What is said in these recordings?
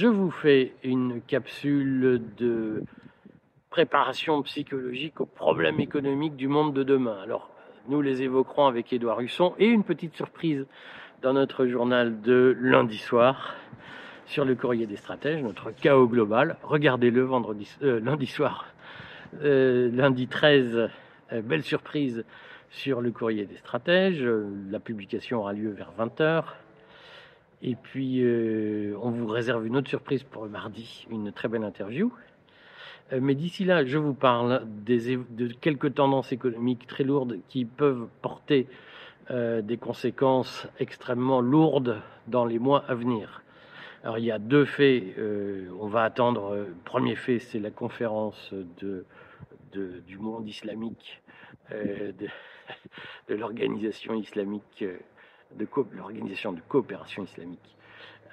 je vous fais une capsule de préparation psychologique aux problèmes économiques du monde de demain. Alors, nous les évoquerons avec Édouard Husson et une petite surprise dans notre journal de lundi soir sur le courrier des stratèges, notre chaos global. Regardez-le vendredi, euh, lundi soir, euh, lundi 13, euh, belle surprise sur le courrier des stratèges. La publication aura lieu vers 20h. Et puis, euh, on vous réserve une autre surprise pour mardi, une très belle interview. Euh, mais d'ici là, je vous parle des, de quelques tendances économiques très lourdes qui peuvent porter euh, des conséquences extrêmement lourdes dans les mois à venir. Alors, il y a deux faits. Euh, on va attendre. Le premier fait, c'est la conférence de, de, du monde islamique, euh, de, de l'organisation islamique de l'organisation de coopération islamique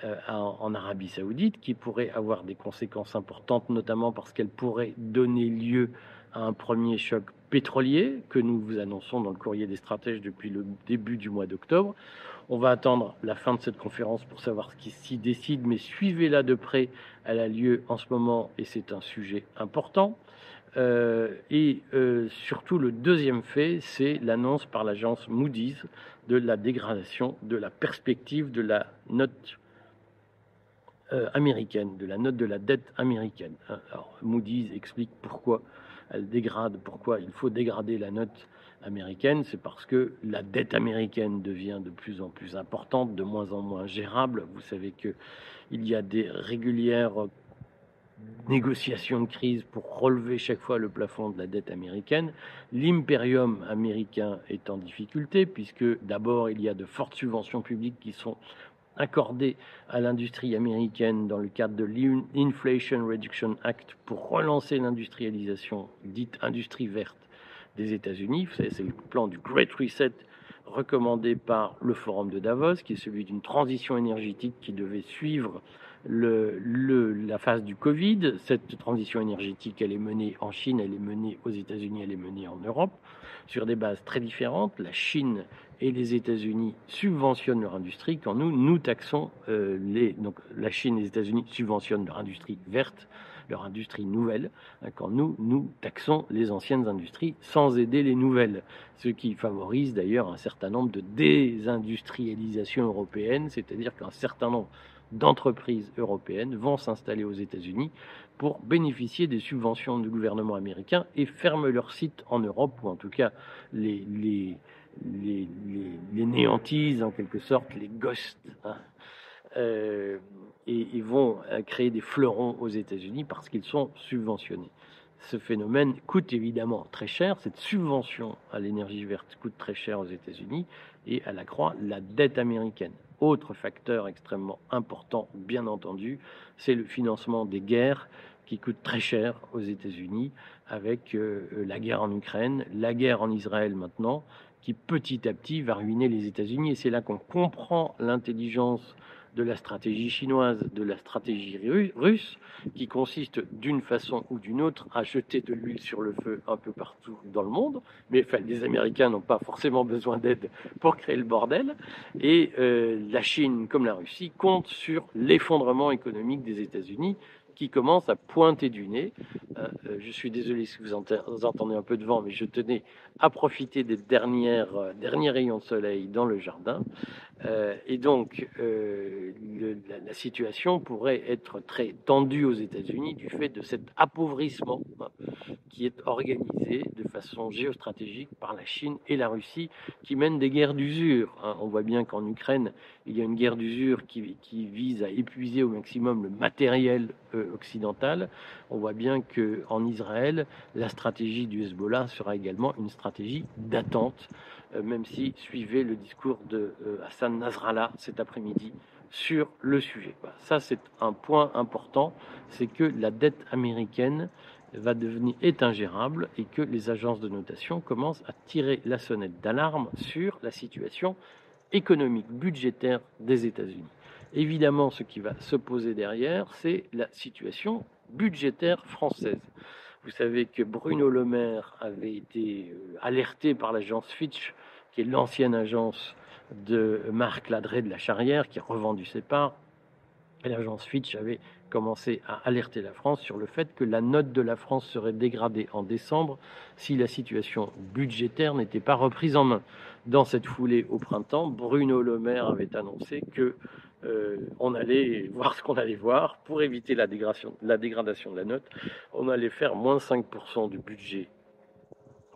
euh, en, en, Arabie Saoudite, qui pourrait avoir des conséquences importantes, notamment parce qu'elle pourrait donner lieu à un premier choc pétrolier que nous vous annonçons dans le courrier des stratèges depuis le début du mois d'octobre. On va attendre la fin de cette conférence pour savoir ce qui s'y décide, mais suivez-la de près. Elle a lieu en ce moment et c'est un sujet important. Euh, et euh, surtout, le deuxième fait, c'est l'annonce par l'agence Moody's de la dégradation de la perspective de la note euh, américaine, de la note de la dette américaine. Alors, Moody's explique pourquoi elle dégrade, pourquoi il faut dégrader la note américaine, c'est parce que la dette américaine devient de plus en plus importante, de moins en moins gérable. Vous savez que il y a des régulières négociations de crise pour relever chaque fois le plafond de la dette américaine. L'impérium américain est en difficulté puisque d'abord il y a de fortes subventions publiques qui sont accordées à l'industrie américaine dans le cadre de l'Inflation Reduction Act pour relancer l'industrialisation dite industrie verte des États-Unis. C'est le plan du Great Reset recommandé par le Forum de Davos, qui est celui d'une transition énergétique qui devait suivre le, le, la phase du Covid. Cette transition énergétique, elle est menée en Chine, elle est menée aux États-Unis, elle est menée en Europe, sur des bases très différentes. La Chine et les États-Unis subventionnent leur industrie, quand nous, nous taxons euh, les. Donc la Chine et les États-Unis subventionnent leur industrie verte, leur industrie nouvelle, hein, quand nous, nous taxons les anciennes industries sans aider les nouvelles, ce qui favorise d'ailleurs un certain nombre de désindustrialisation européenne, c'est-à-dire qu'un certain nombre d'entreprises européennes vont s'installer aux États-Unis pour bénéficier des subventions du gouvernement américain et ferment leur site en Europe, ou en tout cas les, les, néantisent en quelque sorte, les ghosts, hein, euh, et vont créer des fleurons aux États-Unis parce qu'ils sont subventionnés. Ce phénomène coûte évidemment très cher, cette subvention à l'énergie verte coûte très cher aux États-Unis et elle accroît la dette américaine. Autre facteur extrêmement important, bien entendu, c'est le financement des guerres qui coûtent très cher aux États-Unis avec euh, la guerre en Ukraine, la guerre en Israël maintenant, qui petit à petit va ruiner les États-Unis. Et c'est là qu'on comprend l'intelligence de la stratégie chinoise, de la stratégie russe, qui consiste d'une façon ou d'une autre à jeter de l'huile sur le feu un peu partout dans le monde. Mais enfin, les Américains n'ont pas forcément besoin d'aide pour créer le bordel. Et euh, la Chine, comme la Russie, compte sur l'effondrement économique des États-Unis qui commence à pointer du nez. Euh, euh je suis désolé si vous, entendez un peu de vent, mais je tenais à profiter des dernières, euh, derniers rayons de soleil dans le jardin. Et donc, la, situation pourrait être très tendue aux États-Unis du fait de cet appauvrissement hein, qui est organisé de façon géostratégique par la Chine et la Russie, qui mènent des guerres d'usure. Hein. On voit bien qu'en Ukraine, il y a une guerre d'usure qui, vise à épuiser au maximum le matériel occidental. On voit bien qu'en Israël, la stratégie du Hezbollah sera également une stratégie d'attente euh, même si suivez le discours de euh, Hassan Nasrallah cet après-midi sur le sujet. Ça, c'est un point important, c'est que la dette américaine va devenir est et que les agences de notation commencent à tirer la sonnette d'alarme sur la situation économique budgétaire des États-Unis. Évidemment, ce qui va se poser derrière, c'est la situation budgétaire française. Vous savez que Bruno Le Maire avait été euh, alerté par l'agence Fitch, qui est l'ancienne agence de Marc Ladré de la Charrière, qui a revendu ses parts, l'agence Fitch avait commencé à alerter la France sur le fait que la note de la France serait dégradée en décembre si la situation budgétaire n'était pas reprise en main. Dans cette foulée au printemps, Bruno Le Maire avait annoncé que euh, on allait voir ce qu'on allait voir pour éviter la dégradation, de la note. On allait faire moins 5% du budget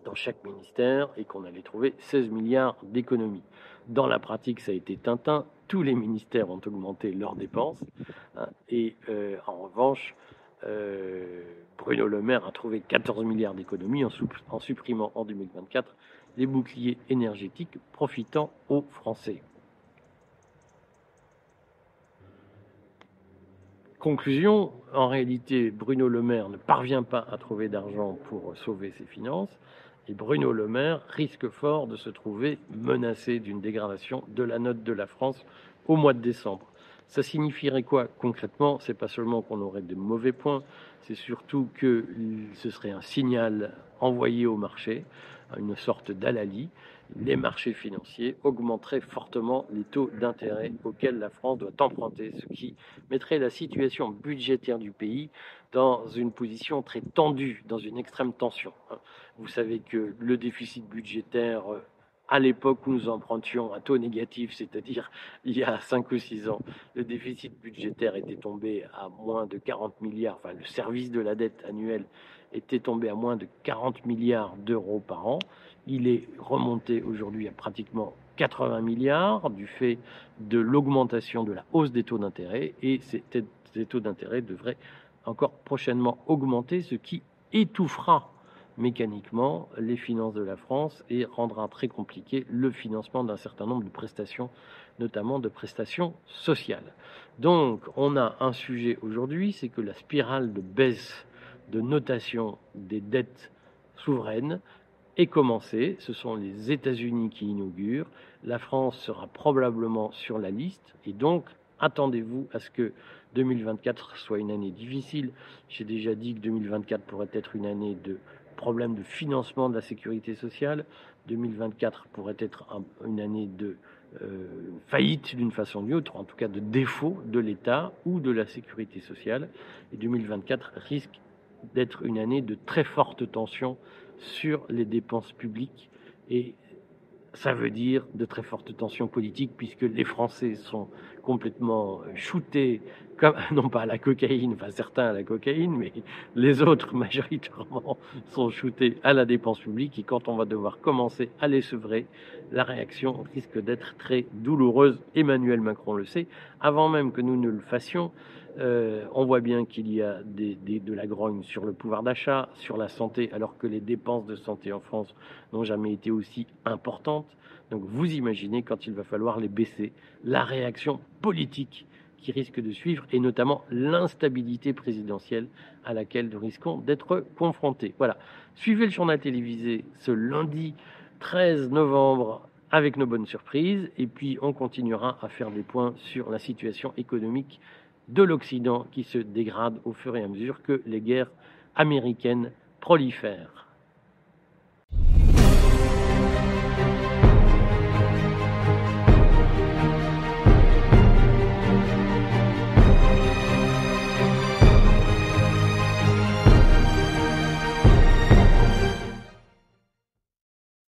dans chaque ministère et qu'on allait trouver 16 milliards d'économies. Dans la pratique, ça a été Tintin. Tous les ministères ont augmenté leurs dépenses. Hein, et euh, en revanche, euh, Bruno Le Maire a trouvé 14 milliards d'économies en supprimant en 2024 les boucliers énergétiques profitant aux Français. Conclusion, en réalité, Bruno Le Maire ne parvient pas à trouver d'argent pour sauver ses finances et Bruno Le Maire risque fort de se trouver menacé d'une dégradation de la note de la France au mois de décembre. Ça signifierait quoi concrètement? C'est pas seulement qu'on aurait de mauvais points, c'est surtout que ce serait un signal envoyé au marché, une sorte d'alali. Les marchés financiers augmenteraient fortement les taux d'intérêt auxquels la France doit emprunter, ce qui mettrait la situation budgétaire du pays dans une position très tendue, dans une extrême tension. Vous savez que le déficit budgétaire à l'époque où nous empruntions un taux négatif, c'est-à-dire il y a 5 ou 6 ans, le déficit budgétaire était tombé à moins de 40 milliards, enfin le service de la dette annuelle était tombé à moins de 40 milliards d'euros par an. Il est remonté aujourd'hui à pratiquement 80 milliards du fait de l'augmentation de la hausse des taux d'intérêt et ces, taux d'intérêt devraient encore prochainement augmenter, ce qui étouffera mécaniquement les finances de la France et rendra très compliqué le financement d'un certain nombre de prestations, notamment de prestations sociales. Donc on a un sujet aujourd'hui, c'est que la spirale de baisse de notation des dettes souveraines est commencée. Ce sont les États-Unis qui inaugurent. La France sera probablement sur la liste et donc attendez-vous à ce que 2024 soit une année difficile. J'ai déjà dit que 2024 pourrait être une année de problème de financement de la sécurité sociale. 2024 pourrait être une année de euh, faillite d'une façon ou d'une autre, en tout cas de défaut de l'État ou de la sécurité sociale. Et 2024 risque d'être une année de très forte tension sur les dépenses publiques et ça veut dire de très fortes tensions politiques puisque les Français sont complètement shootés, comme, non pas à la cocaïne, enfin certains à la cocaïne, mais les autres majoritairement sont shootés à la dépense publique et quand on va devoir commencer à les sevrer, la réaction risque d'être très douloureuse. Emmanuel Macron le sait, avant même que nous ne le fassions. Euh, on voit bien qu'il y a de la grogne sur le pouvoir d'achat, sur la santé, alors que les dépenses de santé en France n'ont jamais été aussi importantes. Donc vous imaginez quand il va falloir les baisser, la réaction politique qui risque de suivre, et notamment l'instabilité présidentielle à laquelle nous risquons d'être confrontés. Voilà. Suivez le journal télévisé ce lundi 13 novembre avec nos bonnes surprises, et puis on continuera à faire des points sur la situation économique de l'Occident qui se dégrade au fur et à mesure que les guerres américaines prolifèrent.